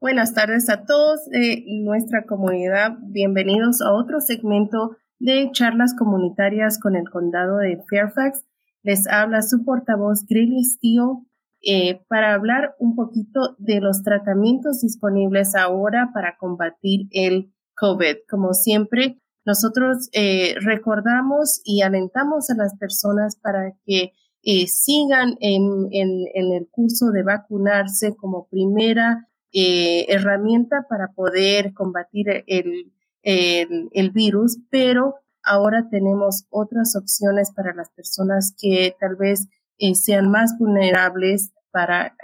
Buenas tardes a todos de nuestra comunidad. Bienvenidos a otro segmento de charlas comunitarias con el condado de Fairfax. Les habla su portavoz Grilly Steele eh, para hablar un poquito de los tratamientos disponibles ahora para combatir el COVID. Como siempre, nosotros eh, recordamos y alentamos a las personas para que eh, sigan en, el curso de vacunarse como primera eh, herramienta para poder combatir el, el, virus, pero ahora tenemos otras opciones para las personas que tal vez eh, sean más vulnerables para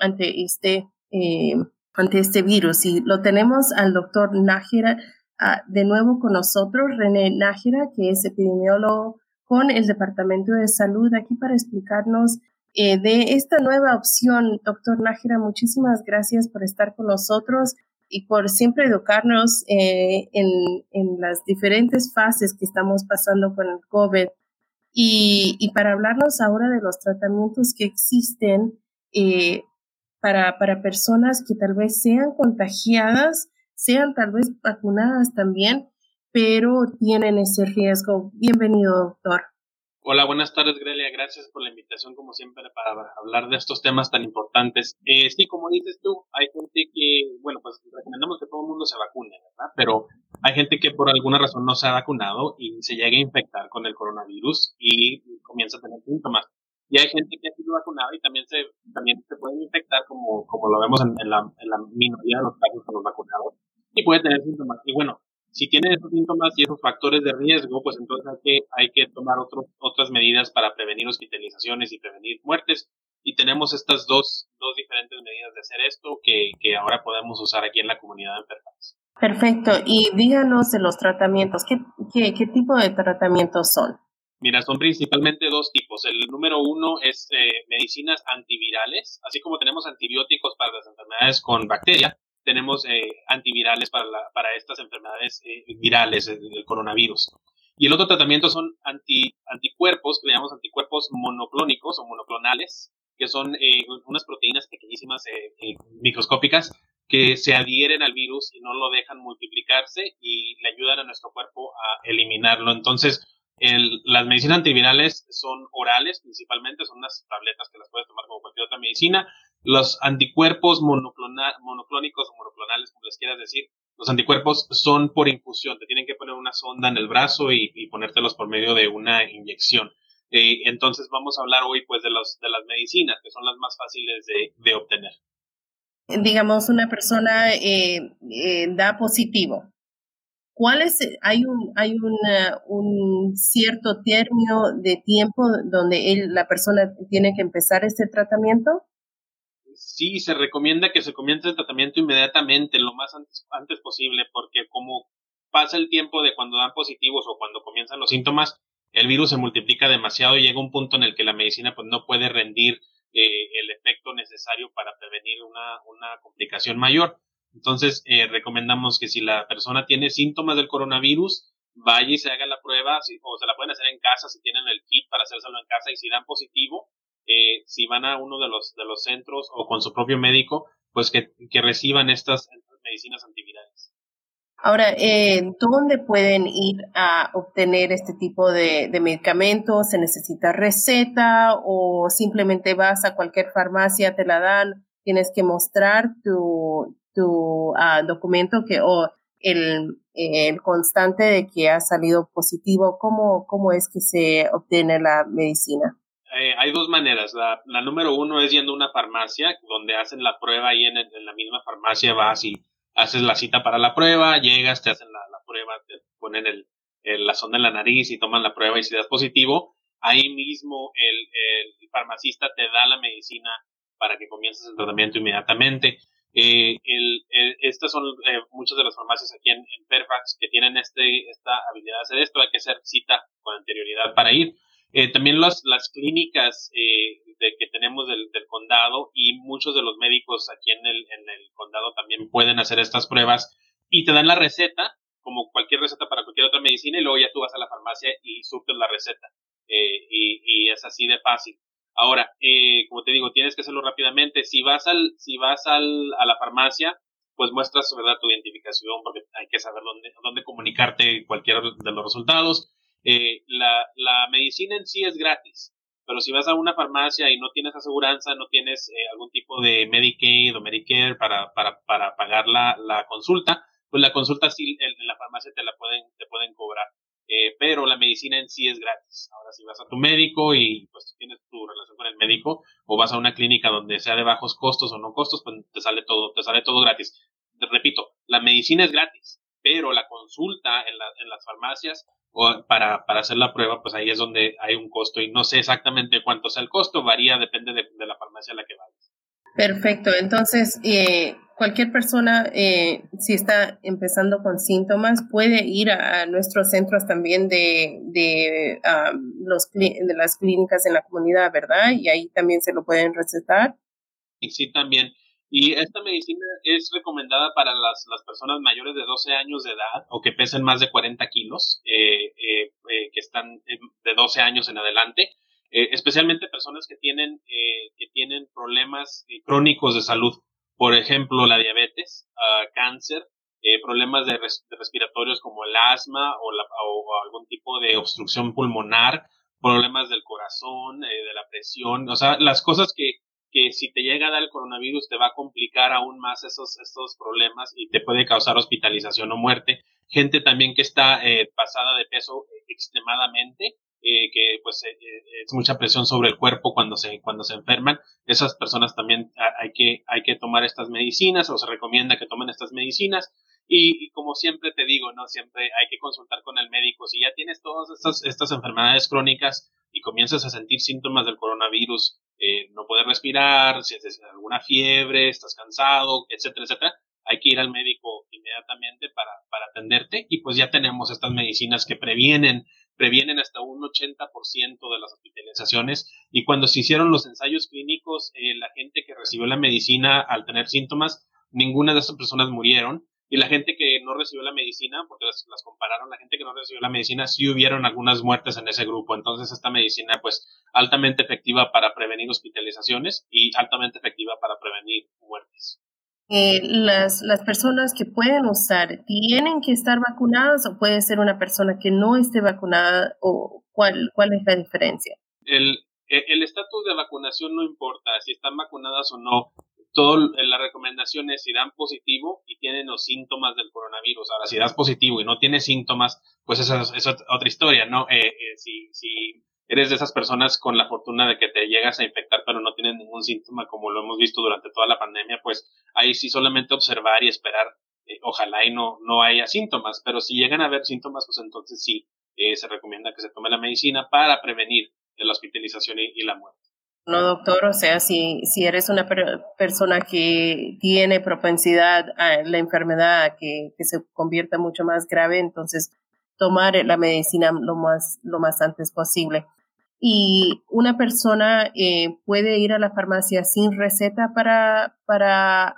ante este eh, ante este virus. Y lo tenemos al doctor Nájera ah, de nuevo con nosotros René Nájera que es epidemiólogo con el Departamento de Salud aquí para explicarnos eh, de esta nueva opción. Doctor Nájera, muchísimas gracias por estar con nosotros y por siempre educarnos eh, en, las diferentes fases que estamos pasando con el COVID. Y, para hablarnos ahora de los tratamientos que existen eh, para personas que tal vez sean contagiadas, sean tal vez vacunadas también, pero tienen ese riesgo. Bienvenido, doctor. Hola, buenas tardes, Grelia. Gracias por la invitación, como siempre, para hablar de estos temas tan importantes. Eh, sí, como dices tú, hay gente que, bueno, pues recomendamos que todo el mundo se vacune, ¿verdad? Pero hay gente que por alguna razón no se ha vacunado y se llega a infectar con el coronavirus y comienza a tener síntomas. Y hay gente que ha sido vacunada y también se, también se puede infectar, como, como lo vemos en, la, en la minoría de los casos con los vacunados, y puede tener síntomas. Y bueno, si tiene esos síntomas y esos factores de riesgo, pues entonces hay que, hay que tomar otros, otras medidas para prevenir hospitalizaciones y prevenir muertes. Y tenemos estas dos, dos diferentes medidas de hacer esto que, que ahora podemos usar aquí en la comunidad de enfermedades. Perfecto. Y díganos de los tratamientos. ¿Qué, qué, qué tipo de tratamientos son? Mira, son principalmente dos tipos. El número uno es eh, medicinas antivirales, así como tenemos antibióticos para las enfermedades con bacteria, tenemos eh, antivirales para, para estas enfermedades eh, virales del coronavirus. Y el otro tratamiento son anti, anticuerpos, que le llamamos anticuerpos monoclónicos o monoclonales, que son eh, unas proteínas pequeñísimas microscópicas que se adhieren al virus y no lo dejan multiplicarse y le ayudan a nuestro cuerpo a eliminarlo. Entonces, el, las medicinas antivirales son orales principalmente, son unas tabletas que las puedes tomar como cualquier otra medicina. Los anticuerpos monoclónicos o monoclonales, como les quieras decir, los anticuerpos son por infusión. Te tienen que poner una sonda en el brazo y, ponértelos por medio de una inyección. Eh, entonces vamos a hablar hoy pues de, los, de las medicinas, que son las más fáciles de, de obtener. Digamos, una persona eh, eh, da positivo. ¿Cuál es, hay un, hay un cierto término de tiempo donde él, la persona tiene que empezar este tratamiento? sí, se recomienda que se comience el tratamiento inmediatamente, lo más antes, posible, porque como pasa el tiempo de cuando dan positivos o cuando comienzan los síntomas, el virus se multiplica demasiado y llega un punto en el que la medicina pues no puede rendir eh, el efecto necesario para prevenir una complicación mayor. Entonces, eh, recomendamos que si la persona tiene síntomas del coronavirus, vaya y se haga la prueba, o se la pueden hacer en casa si tienen el kit para hacérselo en casa y si dan positivo, eh, si van a uno de los, de los centros o con su propio médico, pues que, que reciban estas medicinas antivirales. Ahora, eh, ¿dónde pueden ir a obtener este tipo de, de, medicamentos? ¿Se necesita receta o simplemente vas a cualquier farmacia, te la dan, tienes que mostrar tu, tu uh, documento que, o el, el, constante de que ha salido positivo? ¿Cómo, ¿Cómo es que se obtiene la medicina? Eh, hay dos maneras. La, la, número uno es yendo a una farmacia donde hacen la prueba y en, la misma farmacia vas y haces la cita para la prueba, llegas, te hacen la, la prueba, te ponen el, el, la sonda en la nariz y toman la prueba y si das positivo, ahí mismo el, el farmacista te da la medicina para que comiences el tratamiento inmediatamente. Eh, el, estas son eh, muchas de las farmacias aquí en, en, Fairfax que tienen este, esta habilidad de hacer esto. Hay que hacer cita con anterioridad para ir. Eh, también las, las clínicas eh, de, que tenemos del, condado y muchos de los médicos aquí en el, el condado también pueden hacer estas pruebas y te dan la receta, como cualquier receta para cualquier otra medicina, y luego ya tú vas a la farmacia y surtes la receta. Eh, y, es así de fácil. Ahora, eh, como te digo, tienes que hacerlo rápidamente. Si vas al, si vas al, a la farmacia, pues muestras ¿verdad? tu identificación porque hay que saber dónde, dónde comunicarte cualquier de los resultados. Eh, la, la medicina en sí es gratis, pero si vas a una farmacia y no tienes aseguranza, no tienes eh, algún tipo de Medicaid o Medicare para, para, para pagar la, la consulta, pues la consulta sí en la farmacia te la pueden, te pueden cobrar. Eh, pero la medicina en sí es gratis. Ahora, si vas a tu médico y pues tienes tu relación con el médico o vas a una clínica donde sea de bajos costos o no costos, pues te sale todo, te sale todo gratis. Repito, la medicina es gratis, pero la consulta en, en las farmacias o para, hacer la prueba, pues ahí es donde hay un costo y no sé exactamente cuánto sea el costo, varía, depende de, de la farmacia a la que vayas. Perfecto, entonces eh, cualquier persona, eh, si está empezando con síntomas, puede ir a, nuestros centros también de, de, los, de las clínicas en la comunidad, ¿verdad? Y ahí también se lo pueden recetar. Sí, también. Y esta medicina es recomendada para las, las personas mayores de 12 años de edad o que pesen más de 40 kilos, eh, eh, eh, que están de 12 años en adelante. Eh, especialmente personas que tienen, eh, que tienen problemas crónicos de salud, por ejemplo, la diabetes, uh, cáncer, problemas de, respiratorios como el asma o, la, o, algún tipo de obstrucción pulmonar, problemas del corazón, de la presión, o sea, las cosas que, que si te llega a dar el coronavirus te va a complicar aún más esos, esos problemas y te puede causar hospitalización o muerte. Gente también que está pasada de peso extremadamente, eh, que pues eh, eh, es mucha presión sobre el cuerpo cuando se cuando se enferman esas personas también hay que hay que tomar estas medicinas o se recomienda que tomen estas medicinas y, como siempre te digo no siempre hay que consultar con el médico si ya tienes todas estas estas enfermedades crónicas y comienzas a sentir síntomas del coronavirus no poder respirar si tienes alguna fiebre estás cansado etcétera etcétera hay que ir al médico inmediatamente para, para atenderte y pues ya tenemos estas medicinas que previenen previenen hasta un 80% de las hospitalizaciones y cuando se hicieron los ensayos clínicos, eh, la gente que recibió la medicina al tener síntomas, ninguna de esas personas murieron y la gente que no recibió la medicina, porque las, compararon, la gente que no recibió la medicina, sí hubieron algunas muertes en ese grupo. Entonces esta medicina pues altamente efectiva para prevenir hospitalizaciones y altamente efectiva para prevenir muertes. Eh, las, las personas que pueden usar tienen que estar vacunadas o puede ser una persona que no esté vacunada o cuál, cuál es la diferencia? El el estatus de vacunación no importa si están vacunadas o no. Todo, la recomendación es si dan positivo y tienen los síntomas del coronavirus. Ahora, si das positivo y no tienes síntomas, pues esa es, otra historia, ¿no? Eh, eh, si, si eres de esas personas con la fortuna de que te llegas a infectar pero no tienes ningún síntoma como lo hemos visto durante toda la pandemia, pues ahí sí solamente observar y esperar, eh, ojalá y no, no haya síntomas, pero si llegan a haber síntomas, pues entonces sí, eh, se recomienda que se tome la medicina para prevenir la hospitalización y, la muerte. No, doctor, o sea, si, si eres una persona que tiene propensidad a la enfermedad que, que se convierta mucho más grave, entonces tomar la medicina lo más, lo más antes posible y una persona eh, puede ir a la farmacia sin receta para, para,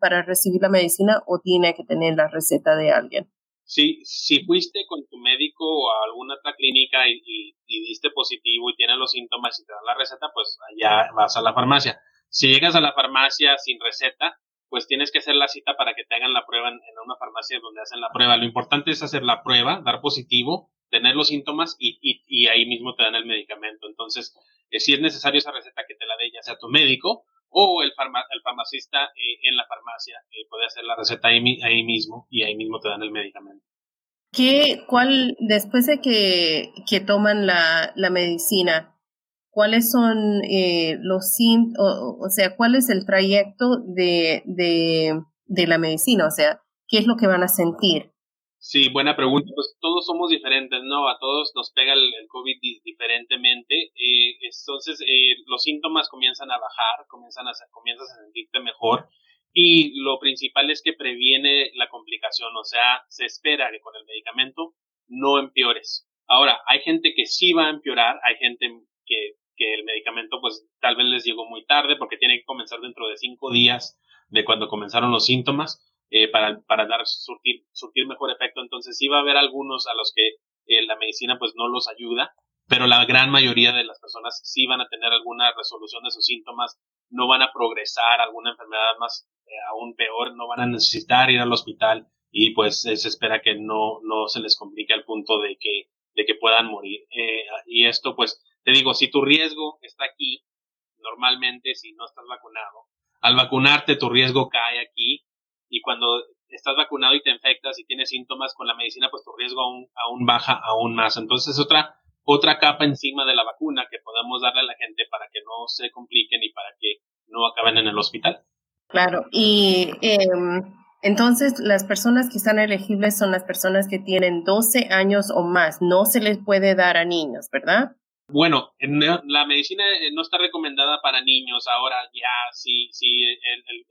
para recibir la medicina o tiene que tener la receta de alguien. Sí, si fuiste con tu médico o a alguna otra clínica y, diste positivo y tienes los síntomas y te dan la receta, pues allá vas a la farmacia. Si llegas a la farmacia sin receta, pues tienes que hacer la cita para que te hagan la prueba en una farmacia donde hacen la prueba. Lo importante es hacer la prueba, dar positivo tener los síntomas y, y, ahí mismo te dan el medicamento. Entonces, eh, si es necesario esa receta que te la dé ya sea tu médico o el, el farmacista eh, en la farmacia, eh, puede hacer la receta ahí, ahí, mismo y ahí mismo te dan el medicamento. ¿Qué, cuál, después de que, que toman la, la medicina, cuáles son los síntomas, o, o, sea, cuál es el trayecto de, de, de la medicina? O sea, ¿qué es lo que van a sentir? Sí, buena pregunta. Pues todos somos diferentes, ¿no? A todos nos pega el, COVID diferentemente. Eh, entonces, eh, los síntomas comienzan a bajar, comienzan a, comienzas a sentirte mejor. Y lo principal es que previene la complicación, o sea, se espera que con el medicamento no empeores. Ahora, hay gente que sí va a empeorar, hay gente que, que el medicamento pues tal vez les llegó muy tarde porque tiene que comenzar dentro de cinco días de cuando comenzaron los síntomas eh, para, para dar, surtir, surtir mejor efecto. Entonces sí va a haber algunos a los que eh, la medicina pues no los ayuda, pero la gran mayoría de las personas sí van a tener alguna resolución de sus síntomas, no van a progresar alguna enfermedad más eh, aún peor, no van a necesitar ir al hospital y pues se espera que no, no se les complique al punto de que, de que puedan morir. Eh, y esto pues, te digo, si tu riesgo está aquí, normalmente si no estás vacunado, al vacunarte tu riesgo cae aquí y cuando estás vacunado y te infectas y tienes síntomas con la medicina, pues tu riesgo aún, aún baja aún más. Entonces es otra, otra capa encima de la vacuna que podemos darle a la gente para que no se compliquen y para que no acaben en el hospital. Claro, y em, entonces las personas que están elegibles son las personas que tienen 12 años o más, no se les puede dar a niños, ¿verdad? Bueno, la medicina eh, no está recomendada para niños. Ahora ya, si, si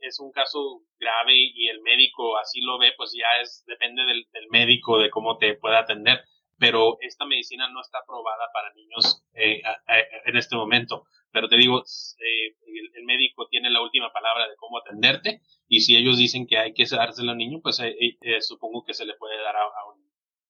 es un caso grave y el médico así lo ve, pues ya es depende del, médico de cómo te pueda atender. Pero esta medicina no está aprobada para niños eh, en este momento. Pero te digo, eh, el, médico tiene la última palabra de cómo atenderte y si ellos dicen que hay que dárselo al niño, pues supongo que se le puede dar a, a un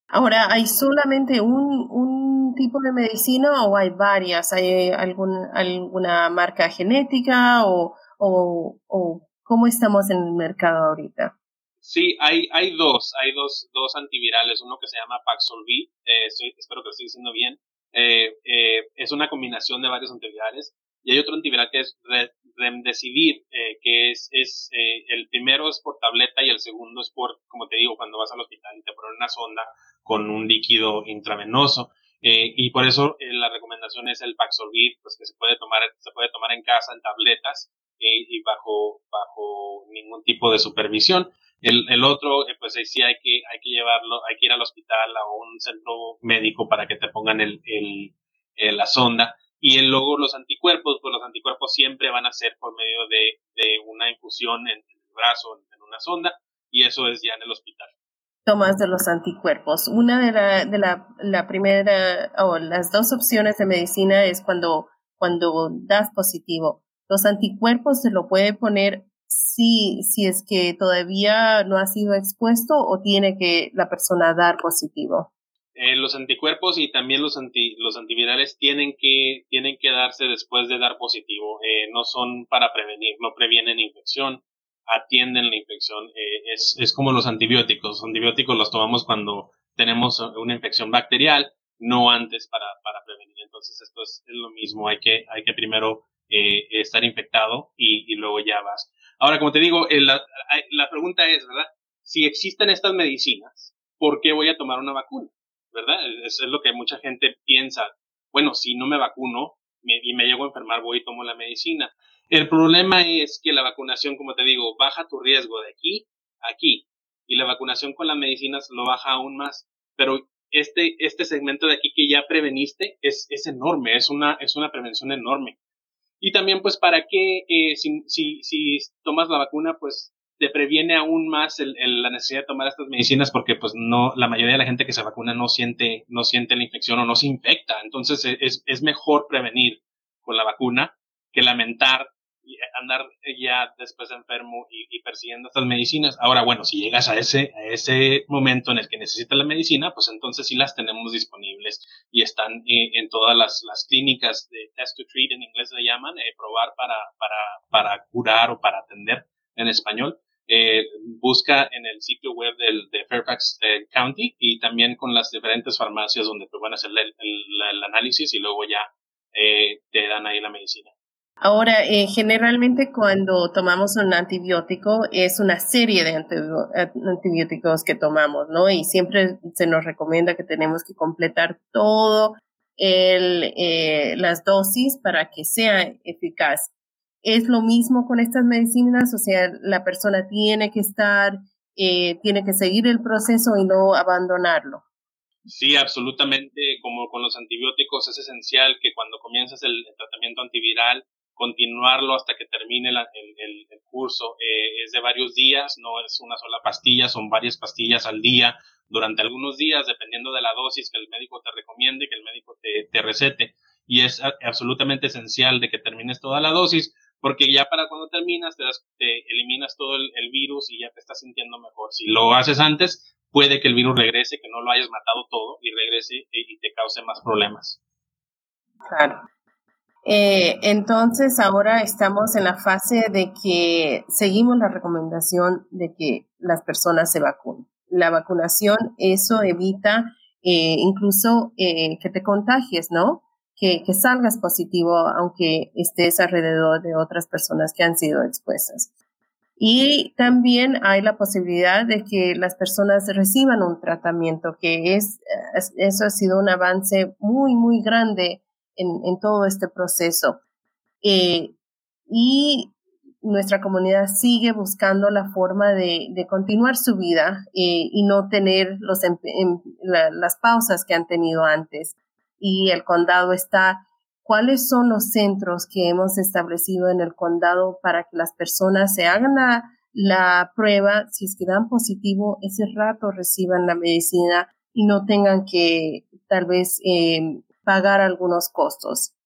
Ahora, ¿hay solamente un, un tipo de medicina o hay varias? ¿Hay algún, alguna marca genética o, o, o cómo estamos en el mercado ahorita? Sí, hay, hay dos, hay dos, dos antivirales, uno que se llama Paxolvi, eh, espero que lo esté diciendo bien, eh, eh, es una combinación de varios antivirales, y hay otro antiviral que es Remdesivir, eh, que es, es eh, el primero es por tableta y el segundo es por, como te digo, cuando vas al hospital y te ponen una sonda con un líquido intravenoso. Eh, y por eso eh, la recomendación es el Paxlovid, pues que se puede tomar, se puede tomar en casa en tabletas eh, y bajo, bajo ningún tipo de supervisión. El, el otro, pues ahí sí hay que, hay que llevarlo, hay que ir al hospital a un centro médico para que te pongan el, el, la sonda. Y luego los anticuerpos, pues los anticuerpos siempre van a ser por medio de, de una infusión en el brazo, en una sonda, y eso es ya en el hospital tomas de los anticuerpos. Una de la, de la, primera o las dos opciones de medicina es cuando, cuando das positivo. Los anticuerpos se lo puede poner si, si es que todavía no ha sido expuesto o tiene que la persona dar positivo. Eh, los anticuerpos y también los, anti, los antivirales tienen que, tienen que darse después de dar positivo. Eh, no son para prevenir, no previenen infección atienden la infección. Eh, es, es como los antibióticos. Los antibióticos los tomamos cuando tenemos una infección bacterial, no antes para, para prevenir. Entonces esto es, lo mismo. Hay que, hay que primero eh, estar infectado y, y, luego ya vas. Ahora, como te digo, eh, la, la pregunta es, ¿verdad? Si existen estas medicinas, ¿por qué voy a tomar una vacuna? ¿Verdad? Es, es lo que mucha gente piensa. Bueno, si no me vacuno y me llego a enfermar, voy y tomo la medicina. El problema es que la vacunación, como te digo, baja tu riesgo de aquí a aquí. Y la vacunación con las medicinas lo baja aún más. Pero este, este segmento de aquí que ya preveniste es, es enorme, es una, es una prevención enorme. Y también, pues, para qué, eh, si, si, si tomas la vacuna, pues, te previene aún más el, la necesidad de tomar estas medicinas porque, pues, no, la mayoría de la gente que se vacuna no siente, no siente la infección o no se infecta. Entonces, es, es mejor prevenir con la vacuna que lamentar y andar ya después enfermo y, persiguiendo estas medicinas. Ahora, bueno, si llegas a ese, a ese momento en el que necesitas la medicina, pues entonces sí las tenemos disponibles y están eh, en todas las, las, clínicas de test to treat, en inglés le llaman, eh, probar para, para, para curar o para atender en español. Eh, busca en el sitio web del, de Fairfax eh, County y también con las diferentes farmacias donde te van a hacer el, análisis y luego ya eh, te dan ahí la medicina. Ahora, eh, generalmente cuando tomamos un antibiótico es una serie de antibióticos que tomamos, ¿no? Y siempre se nos recomienda que tenemos que completar todo el, eh, las dosis para que sea eficaz. Es lo mismo con estas medicinas, o sea, la persona tiene que estar, eh, tiene que seguir el proceso y no abandonarlo. Sí, absolutamente. Como con los antibióticos es esencial que cuando comienzas el tratamiento antiviral continuarlo hasta que termine el, el, curso. Eh, es de varios días, no es una sola pastilla, son varias pastillas al día durante algunos días, dependiendo de la dosis que el médico te recomiende, que el médico te, te recete. Y es absolutamente esencial de que termines toda la dosis, porque ya para cuando terminas te, te eliminas todo el, virus y ya te estás sintiendo mejor. Si lo haces antes, puede que el virus regrese, que no lo hayas matado todo y regrese y te cause más problemas. Claro. Eh, entonces ahora estamos en la fase de que seguimos la recomendación de que las personas se vacunen. La vacunación, eso evita eh, incluso eh, que te contagies, ¿no? Que, que salgas positivo aunque estés alrededor de otras personas que han sido expuestas. Y también hay la posibilidad de que las personas reciban un tratamiento, que es, eso ha sido un avance muy, muy grande en, todo este proceso. Eh, y nuestra comunidad sigue buscando la forma de, continuar su vida eh, y no tener los, em, em, las pausas que han tenido antes. Y el condado está, ¿cuáles son los centros que hemos establecido en el condado para que las personas se hagan la, prueba, si es que dan positivo, ese rato reciban la medicina y no tengan que tal vez em, pagar algunos costos?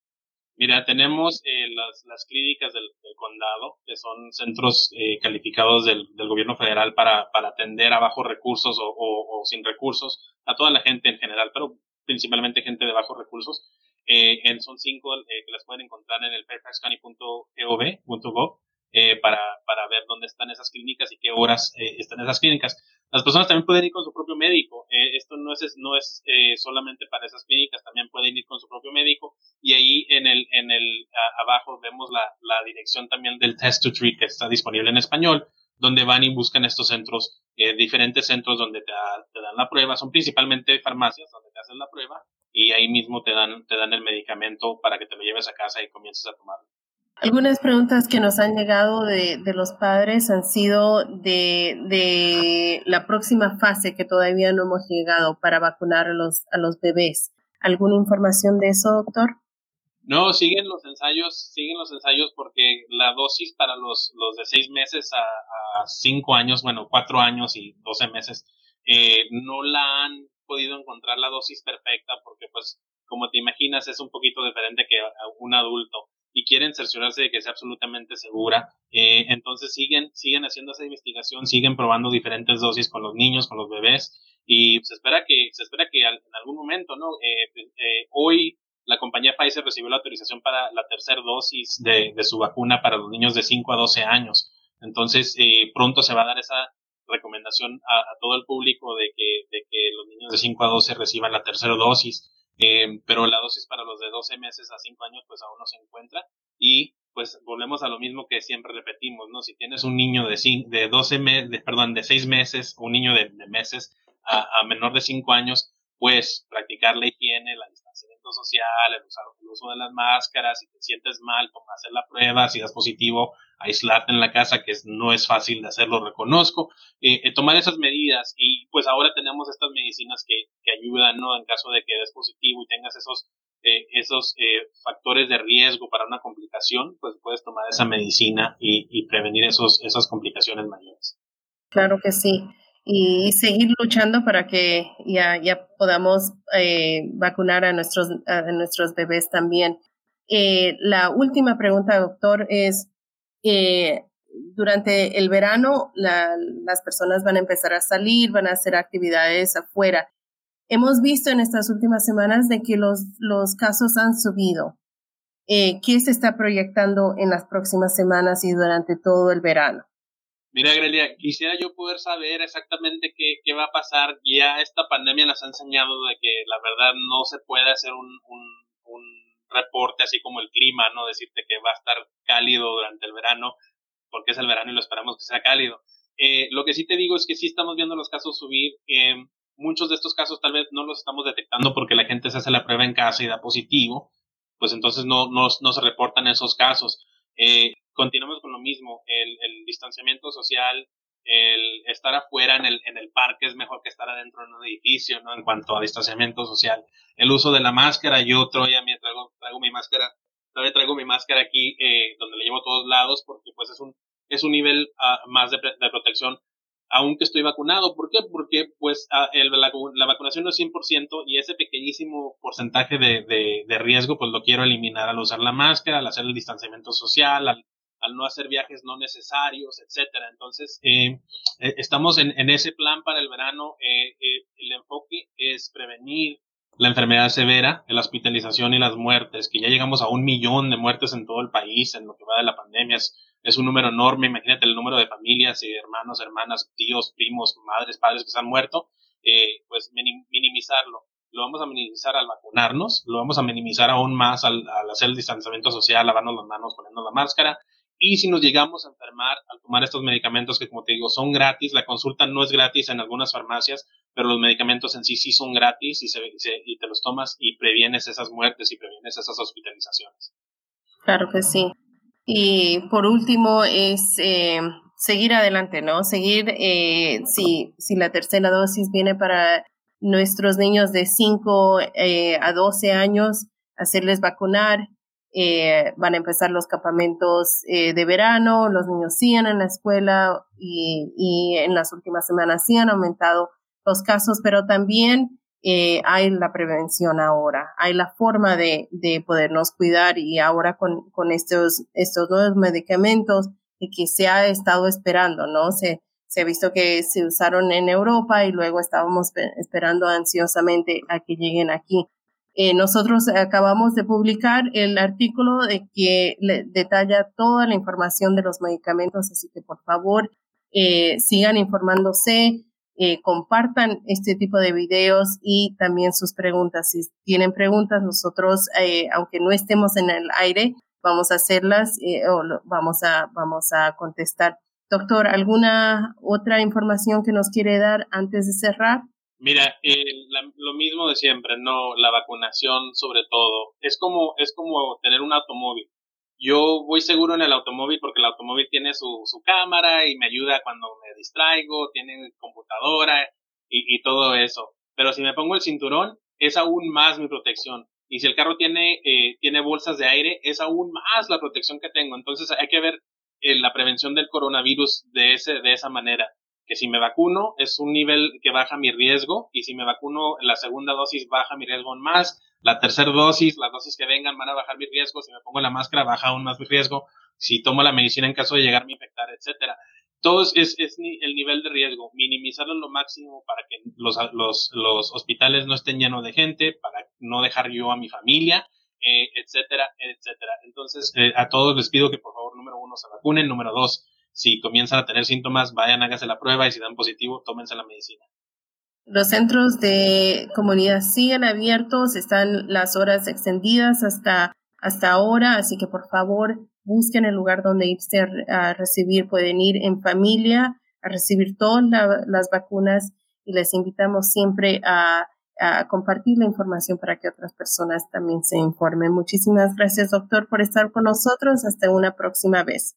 Mira, tenemos eh, las, las, clínicas del, condado, que son centros eh, calificados del, del, gobierno federal para, para, atender a bajos recursos o, o, sin recursos, a toda la gente en general, pero principalmente gente de bajos recursos. Eh, son cinco que las pueden encontrar en el fairfaxcounty.gov eh, para, para ver dónde están esas clínicas y qué horas eh, están esas clínicas. Las personas también pueden ir con su propio médico. Eh, esto no es, no es eh, solamente para esas clínicas, también pueden ir con su propio médico. Y ahí en el, en el abajo vemos la, la dirección también del Test to Treat que está disponible en español, donde van y buscan estos centros, eh, diferentes centros donde te, dan la prueba. Son principalmente farmacias donde te hacen la prueba y ahí mismo te dan, te dan el medicamento para que te lo lleves a casa y comiences a tomarlo. Algunas preguntas que nos han llegado de, de los padres han sido de, de, la próxima fase que todavía no hemos llegado para vacunar los, a los bebés. ¿Alguna información de eso, doctor? No, siguen los ensayos, siguen los ensayos porque la dosis para los, los de seis meses a, a cinco años, bueno, cuatro años y doce meses, eh, no la han podido encontrar la dosis perfecta porque pues como te imaginas es un poquito diferente que un adulto y quieren cerciorarse de que sea absolutamente segura. Eh, entonces siguen, siguen haciendo esa investigación, siguen probando diferentes dosis con los niños, con los bebés y se espera que, se espera que en algún momento, ¿no? Eh, eh, hoy la compañía Pfizer recibió la autorización para la tercera dosis de, de, su vacuna para los niños de 5 a 12 años. Entonces, pronto se va a dar esa recomendación a, todo el público de que, de los niños de 5 a 12 reciban la tercera dosis. Eh, pero la dosis para los de 12 meses a 5 años pues aún no se encuentra y pues volvemos a lo mismo que siempre repetimos, ¿no? Si tienes un niño de, de 12 meses, perdón, de 6 meses, un niño de, meses a, a, menor de 5 años, pues practicar la higiene, la distanciamiento social, el, usar, el uso de las máscaras, si te sientes mal, toma hacer la prueba, si das positivo, aislarte en la casa, que no es fácil de hacerlo, reconozco, eh, eh, tomar esas medidas y pues ahora tenemos estas medicinas que, que ayudan, ¿no? En caso de que des positivo y tengas esos, eh, esos factores de riesgo para una complicación, pues puedes tomar esa medicina y, y prevenir esos, esas complicaciones mayores. Claro que sí y seguir luchando para que ya, podamos eh, vacunar a nuestros, a nuestros bebés también. Eh, la última pregunta, doctor, es, eh, durante el verano las personas van a empezar a salir, van a hacer actividades afuera. Hemos visto en estas últimas semanas de que los, los casos han subido. ¿Qué se está proyectando en las próximas semanas y durante todo el verano? Mira, Grelia, quisiera yo poder saber exactamente qué, qué, va a pasar. Ya esta pandemia nos ha enseñado de que la verdad no se puede hacer un, un, un reporte así como el clima, ¿no? Decirte que va a estar cálido durante el verano, porque es el verano y lo esperamos que sea cálido. Eh, lo que sí te digo es que sí estamos viendo los casos subir. Eh, muchos de estos casos tal vez no los estamos detectando porque la gente se hace la prueba en casa y da positivo, pues entonces no, no, no se reportan esos casos. Eh, continuamos con lo mismo, el, el, distanciamiento social, el estar afuera en el, en el parque es mejor que estar adentro en un edificio, ¿no? En cuanto a distanciamiento social. El uso de la máscara, yo todavía me traigo, traigo mi máscara, todavía traigo mi máscara aquí, eh, donde la llevo a todos lados, porque pues es un, es un nivel uh, más de, de, protección aunque estoy vacunado. ¿Por qué? Porque pues el, la, vacunación no es 100% y ese pequeñísimo porcentaje de, de, de, riesgo pues lo quiero eliminar al usar la máscara, al hacer el distanciamiento social, al, al no hacer viajes no necesarios, etcétera. Entonces, eh, eh, estamos en, en, ese plan para el verano. Eh, eh el enfoque es prevenir, la enfermedad severa, la hospitalización y las muertes, que ya llegamos a un millón de muertes en todo el país en lo que va de la pandemia. Es un número enorme. Imagínate el número de familias y hermanos, hermanas, tíos, primos, madres, padres que se han muerto. Eh, pues minimizarlo. Lo vamos a minimizar al vacunarnos, lo vamos a minimizar aún más al, al hacer el distanciamiento social, lavarnos las manos, poniendo la máscara y si nos llegamos a enfermar al tomar estos medicamentos que, como te digo, son gratis, la consulta no es gratis en algunas farmacias, pero los medicamentos en sí sí son gratis y, se, y te los tomas y previenes esas muertes y previenes esas hospitalizaciones. Claro que sí. Y por último es eh, seguir adelante, ¿no? Seguir, eh, si, si la tercera dosis viene para nuestros niños de 5 eh, a 12 años, hacerles vacunar, eh, van a empezar los campamentos eh, de verano, los niños siguen en la escuela y, y, en las últimas semanas sí han aumentado los casos, pero también eh, hay la prevención ahora, hay la forma de, de podernos cuidar y ahora con, con estos, estos nuevos medicamentos que se ha estado esperando, ¿no? Se, se ha visto que se usaron en Europa y luego estábamos esperando ansiosamente a que lleguen aquí. Eh, nosotros acabamos de publicar el artículo de que detalla toda la información de los medicamentos, así que por favor eh, sigan informándose, eh, compartan este tipo de videos y también sus preguntas. Si tienen preguntas, nosotros, aunque no estemos en el aire, vamos a hacerlas o vamos a, vamos a contestar. Doctor, ¿alguna otra información que nos quiere dar antes de cerrar? Mira, eh, lo mismo de siempre, no, la vacunación sobre todo. Es como, es como tener un automóvil. Yo voy seguro en el automóvil porque el automóvil tiene su, su cámara y me ayuda cuando me distraigo, tiene computadora y, y todo eso. Pero si me pongo el cinturón, es aún más mi protección. Y si el carro tiene, eh, tiene bolsas de aire, es aún más la protección que tengo. Entonces hay que ver eh, la prevención del coronavirus de, ese, de esa manera que si me vacuno es un nivel que baja mi riesgo y si me vacuno la segunda dosis baja mi riesgo aún más, la tercera dosis, las dosis que vengan van a bajar mi riesgo, si me pongo la máscara baja aún más mi riesgo, si tomo la medicina en caso de llegarme a infectar, etcétera. Todo es, es el nivel de riesgo, minimizarlo lo máximo para que los, los, los hospitales no estén llenos de gente, para no dejar yo a mi familia, eh, etcétera, etcétera. Entonces, eh, a todos les pido que por favor, número uno, se vacunen, número dos, si comienzan a tener síntomas, vayan, háganse la prueba y si dan positivo, tómense la medicina. Los centros de comunidad siguen abiertos, están las horas extendidas hasta, hasta ahora, así que por favor busquen el lugar donde irse a, recibir. Pueden ir en familia a recibir todas las vacunas y les invitamos siempre a, a compartir la información para que otras personas también se informen. Muchísimas gracias, doctor, por estar con nosotros. Hasta una próxima vez.